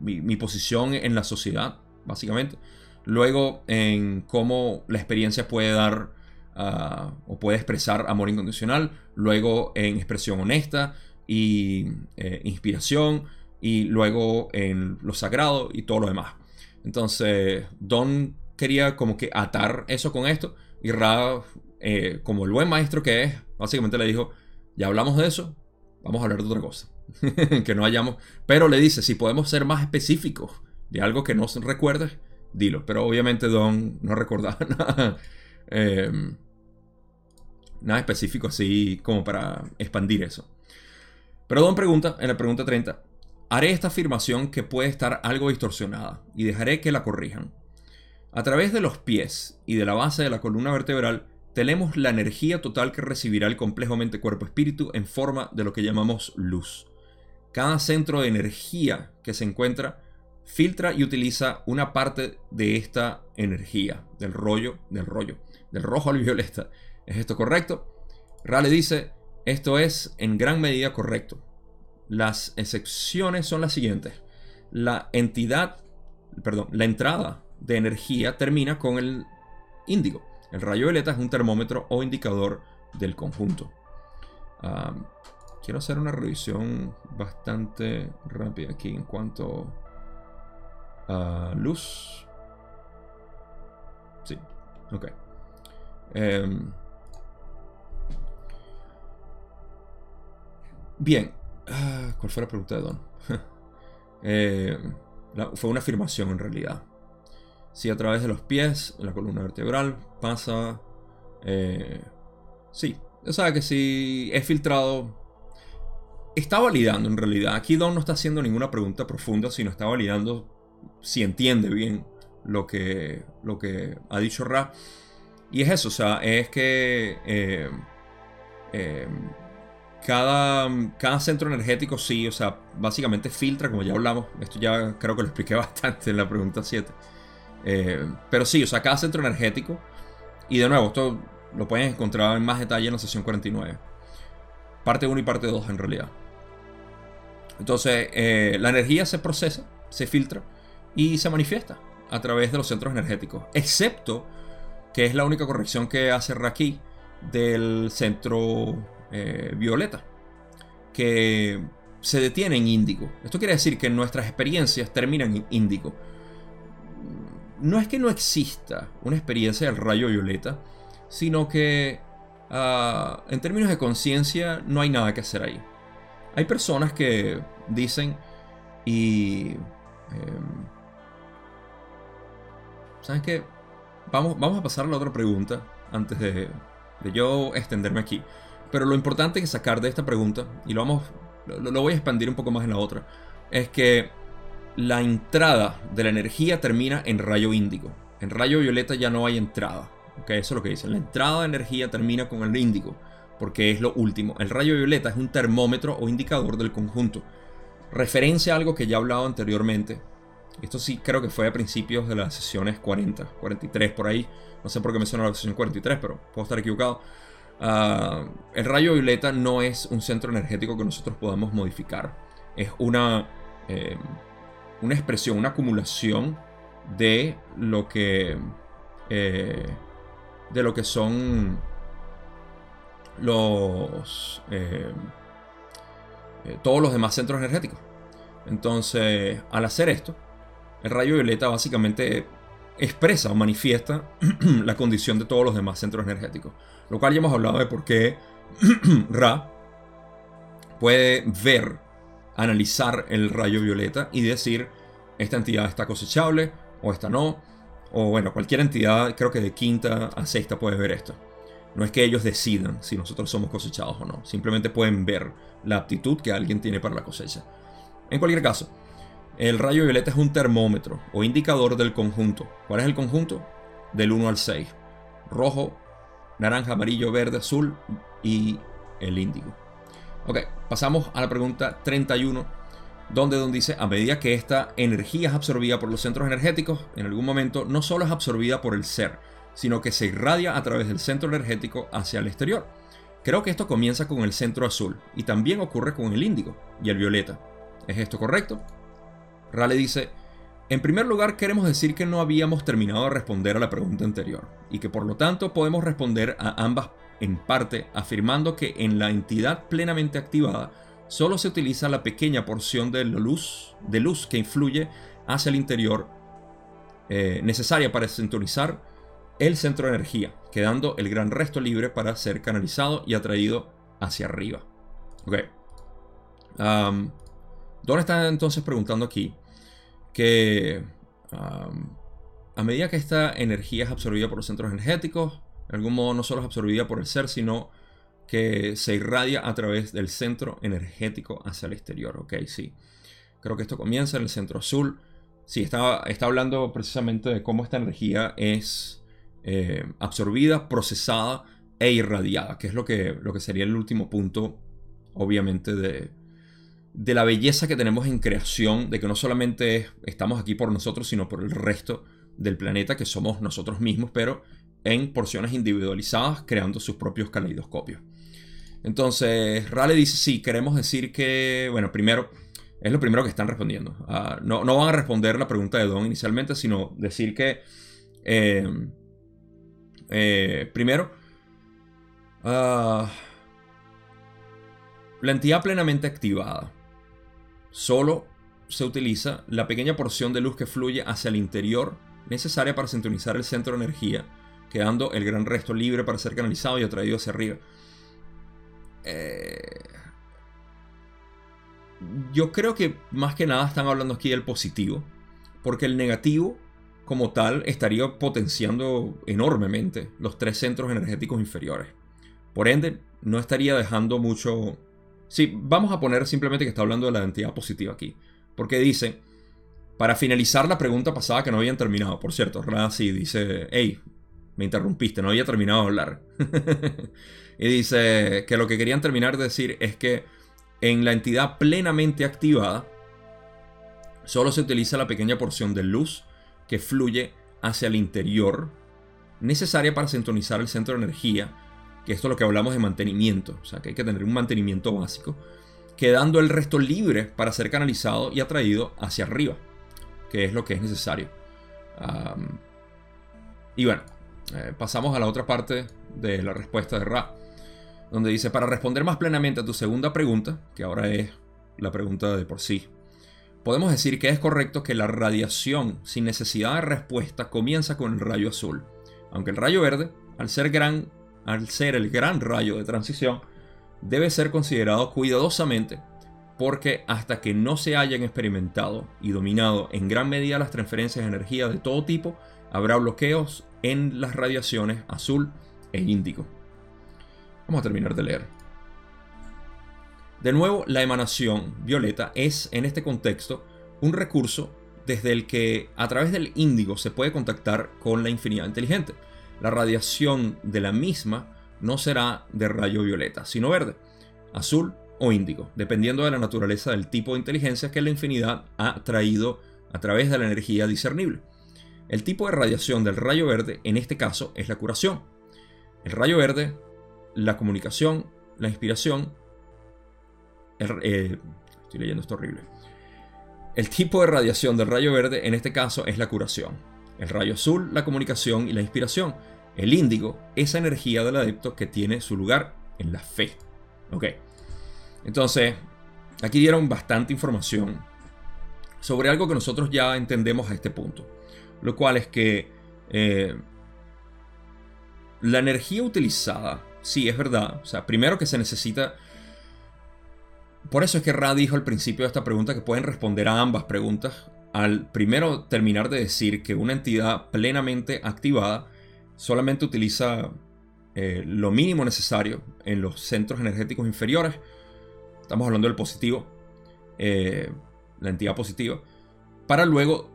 mi, posición en la sociedad, básicamente. Luego en cómo la experiencia puede dar ah, o puede expresar amor incondicional. Luego en expresión honesta y eh, inspiración y luego en lo sagrado y todo lo demás. Entonces, Don quería como que atar eso con esto y Ra, eh, como el buen maestro que es, básicamente le dijo, ya hablamos de eso, vamos a hablar de otra cosa. que no hayamos, pero le dice, si podemos ser más específicos de algo que no recuerdes, dilo. Pero obviamente Don no recordaba nada, em, nada específico así como para expandir eso. Pero Don pregunta, en la pregunta 30, haré esta afirmación que puede estar algo distorsionada y dejaré que la corrijan. A través de los pies y de la base de la columna vertebral tenemos la energía total que recibirá el complejo mente cuerpo-espíritu en forma de lo que llamamos luz. Cada centro de energía que se encuentra filtra y utiliza una parte de esta energía, del rollo, del rollo, del rojo al violeta. ¿Es esto correcto? Rale dice, esto es en gran medida correcto. Las excepciones son las siguientes. La entidad, perdón, la entrada de energía termina con el índigo. El rayo violeta es un termómetro o indicador del conjunto. quiero hacer una revisión bastante rápida aquí en cuanto a luz. Sí, ok. Em, Bien, ah, ¿cuál fue la pregunta de Don? Eh, fue una afirmación en realidad. Si a través de los pies, la columna vertebral, pasa... Eh, sí, o sea que si es filtrado... Está validando en realidad. Aquí Don no está haciendo ninguna pregunta profunda, sino está validando si entiende bien lo que, lo que ha dicho Ra. Y es eso, o sea, es que eh, eh, cada, cada centro energético sí, o sea, básicamente filtra, como ya hablamos, esto ya creo que lo expliqué bastante en la pregunta 7. Eh, pero sí, o sea, cada centro energético, y de nuevo, esto lo pueden encontrar en más detalle en la sesión 49. Parte 1 y parte 2 en realidad. Entonces, la energía se procesa, se filtra y se manifiesta a través de los centros energéticos, excepto que es la única corrección que hace Raki del centro eh, violeta, que se detiene en índigo. Esto quiere decir que nuestras experiencias terminan en índigo. No es que no exista una experiencia del rayo violeta, sino que ah, en términos de conciencia no hay nada que hacer ahí. Hay personas que dicen y... Em, ¿Sabes qué? Vamos, vamos a pasar a la otra pregunta antes de, yo extenderme aquí. Pero lo importante que sacar de esta pregunta, y lo, vamos, lo, voy a expandir un poco más en la otra, es que la entrada de la energía termina en rayo índigo. En rayo violeta ya no hay entrada. Okay, eso es lo que dicen. La entrada de energía termina con el índigo, porque es lo último. El rayo violeta es un termómetro o indicador del conjunto. Referencia a algo que ya he hablado anteriormente, esto sí creo que fue a principios de las sesiones 40, 43 por ahí. No sé por qué menciono la sesión 43, pero puedo estar equivocado. Ah, el rayo violeta no es un centro energético que nosotros podamos modificar. Es una, eh, una expresión, una acumulación de lo que, eh, de lo que son los, eh, todos los demás centros energéticos. Entonces, al hacer esto, el rayo violeta básicamente expresa o manifiesta la condición de todos los demás centros energéticos. Lo cual ya hemos hablado de por qué Ra puede ver, analizar el rayo violeta y decir esta entidad está cosechable o esta no. O bueno, cualquier entidad, creo que de quinta a sexta puede ver esto. No es que ellos decidan si nosotros somos cosechados o no. Simplemente pueden ver la aptitud que alguien tiene para la cosecha. En cualquier caso, el rayo violeta es un termómetro o indicador del conjunto. ¿Cuál es el conjunto? Del 1 al 6. Rojo, naranja, amarillo, verde, azul y el índigo. Ok, pasamos a la pregunta 31, donde Don dice, a medida que esta energía es absorbida por los centros energéticos, en algún momento no solo es absorbida por el ser, sino que se irradia a través del centro energético hacia el exterior. Creo que esto comienza con el centro azul y también ocurre con el índigo y el violeta. ¿Es esto correcto? Rale dice, en primer lugar queremos decir que no habíamos terminado de responder a la pregunta anterior y que por lo tanto podemos responder a ambas en parte afirmando que en la entidad plenamente activada solo se utiliza la pequeña porción de luz, que influye hacia el interior eh, necesaria para sintonizar el centro de energía, quedando el gran resto libre para ser canalizado y atraído hacia arriba. Ok. ¿Dónde está entonces preguntando aquí que a medida que esta energía es absorbida por los centros energéticos, de algún modo no solo es absorbida por el ser, sino que se irradia a través del centro energético hacia el exterior. Ok, sí. Creo que esto comienza en el centro azul. Sí, está, está hablando precisamente de cómo esta energía es eh, absorbida, procesada e irradiada, que es lo que, lo que sería el último punto, obviamente, de, de la belleza que tenemos en creación, de que no solamente estamos aquí por nosotros, sino por el resto del planeta, que somos nosotros mismos, pero en porciones individualizadas, creando sus propios caleidoscopios. Entonces, Rale dice, sí, queremos decir que, bueno, primero, es lo primero que están respondiendo. Ah, no, van a responder la pregunta de Don inicialmente, sino decir que, eh, eh, primero, ah, la entidad plenamente activada Solo se utiliza la pequeña porción de luz que fluye hacia el interior necesaria para sintonizar el centro de energía, quedando el gran resto libre para ser canalizado y atraído hacia arriba. Eh, yo creo que más que nada están hablando aquí del positivo, porque el negativo como tal estaría potenciando enormemente los tres centros energéticos inferiores. Por ende, no estaría dejando mucho... Sí, vamos a poner simplemente que está hablando de la entidad positiva aquí, porque dice, para finalizar la pregunta pasada que no habían terminado, por cierto, Razi dice, hey, me interrumpiste, no había terminado de hablar. y dice que lo que querían terminar de decir es que en la entidad plenamente activada, solo se utiliza la pequeña porción de luz que fluye hacia el interior, necesaria para sintonizar el centro de energía, que esto es lo que hablamos de mantenimiento, o sea que hay que tener un mantenimiento básico, quedando el resto libre para ser canalizado y atraído hacia arriba, que es lo que es necesario. y bueno, eh, pasamos a la otra parte de la respuesta de Ra, donde dice, para responder más plenamente a tu segunda pregunta, que ahora es la pregunta de por sí, podemos decir que es correcto que la radiación sin necesidad de respuesta comienza con el rayo azul, aunque el rayo verde, al ser, gran, al ser el gran rayo de transición, debe ser considerado cuidadosamente porque hasta que no se hayan experimentado y dominado en gran medida las transferencias de energía de todo tipo, habrá bloqueos en las radiaciones azul e índigo. Vamos a terminar de leer. De nuevo, la emanación violeta es, en este contexto, un recurso desde el que a través del índigo se puede contactar con la infinidad inteligente. La radiación de la misma no será de rayo violeta, sino verde, azul o índigo, dependiendo de la naturaleza del tipo de inteligencia que la infinidad ha traído a través de la energía discernible. El tipo de radiación del rayo verde en este caso es la curación. El rayo verde, la comunicación, la inspiración eh, estoy leyendo esto horrible. El tipo de radiación del rayo verde en este caso es la curación. El rayo azul, la comunicación y la inspiración. El índigo, esa energía del adepto que tiene su lugar en la fe. Ok. Entonces, aquí dieron bastante información sobre algo que nosotros ya entendemos a este punto. Lo cual es que eh, la energía utilizada, sí, es verdad. O sea, primero que se necesita por eso es que Ra dijo al principio de esta pregunta que pueden responder a ambas preguntas al primero terminar de decir que una entidad plenamente activada solamente utiliza eh, lo mínimo necesario en los centros energéticos inferiores. Estamos hablando del positivo, eh, la entidad positiva, para luego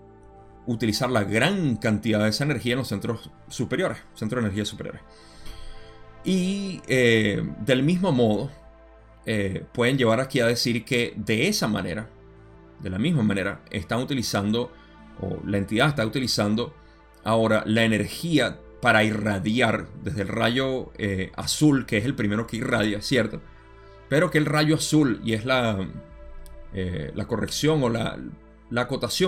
utilizar la gran cantidad de esa energía en los centros superiores, centros de energía superiores. Y eh, del mismo modo, pueden llevar aquí a decir que de esa manera, de la misma manera, están utilizando, o la entidad está utilizando ahora la energía para irradiar desde el rayo eh, azul, que es el primero que irradia, ¿cierto? Pero que el rayo azul, y es la, eh, la corrección o la, la acotación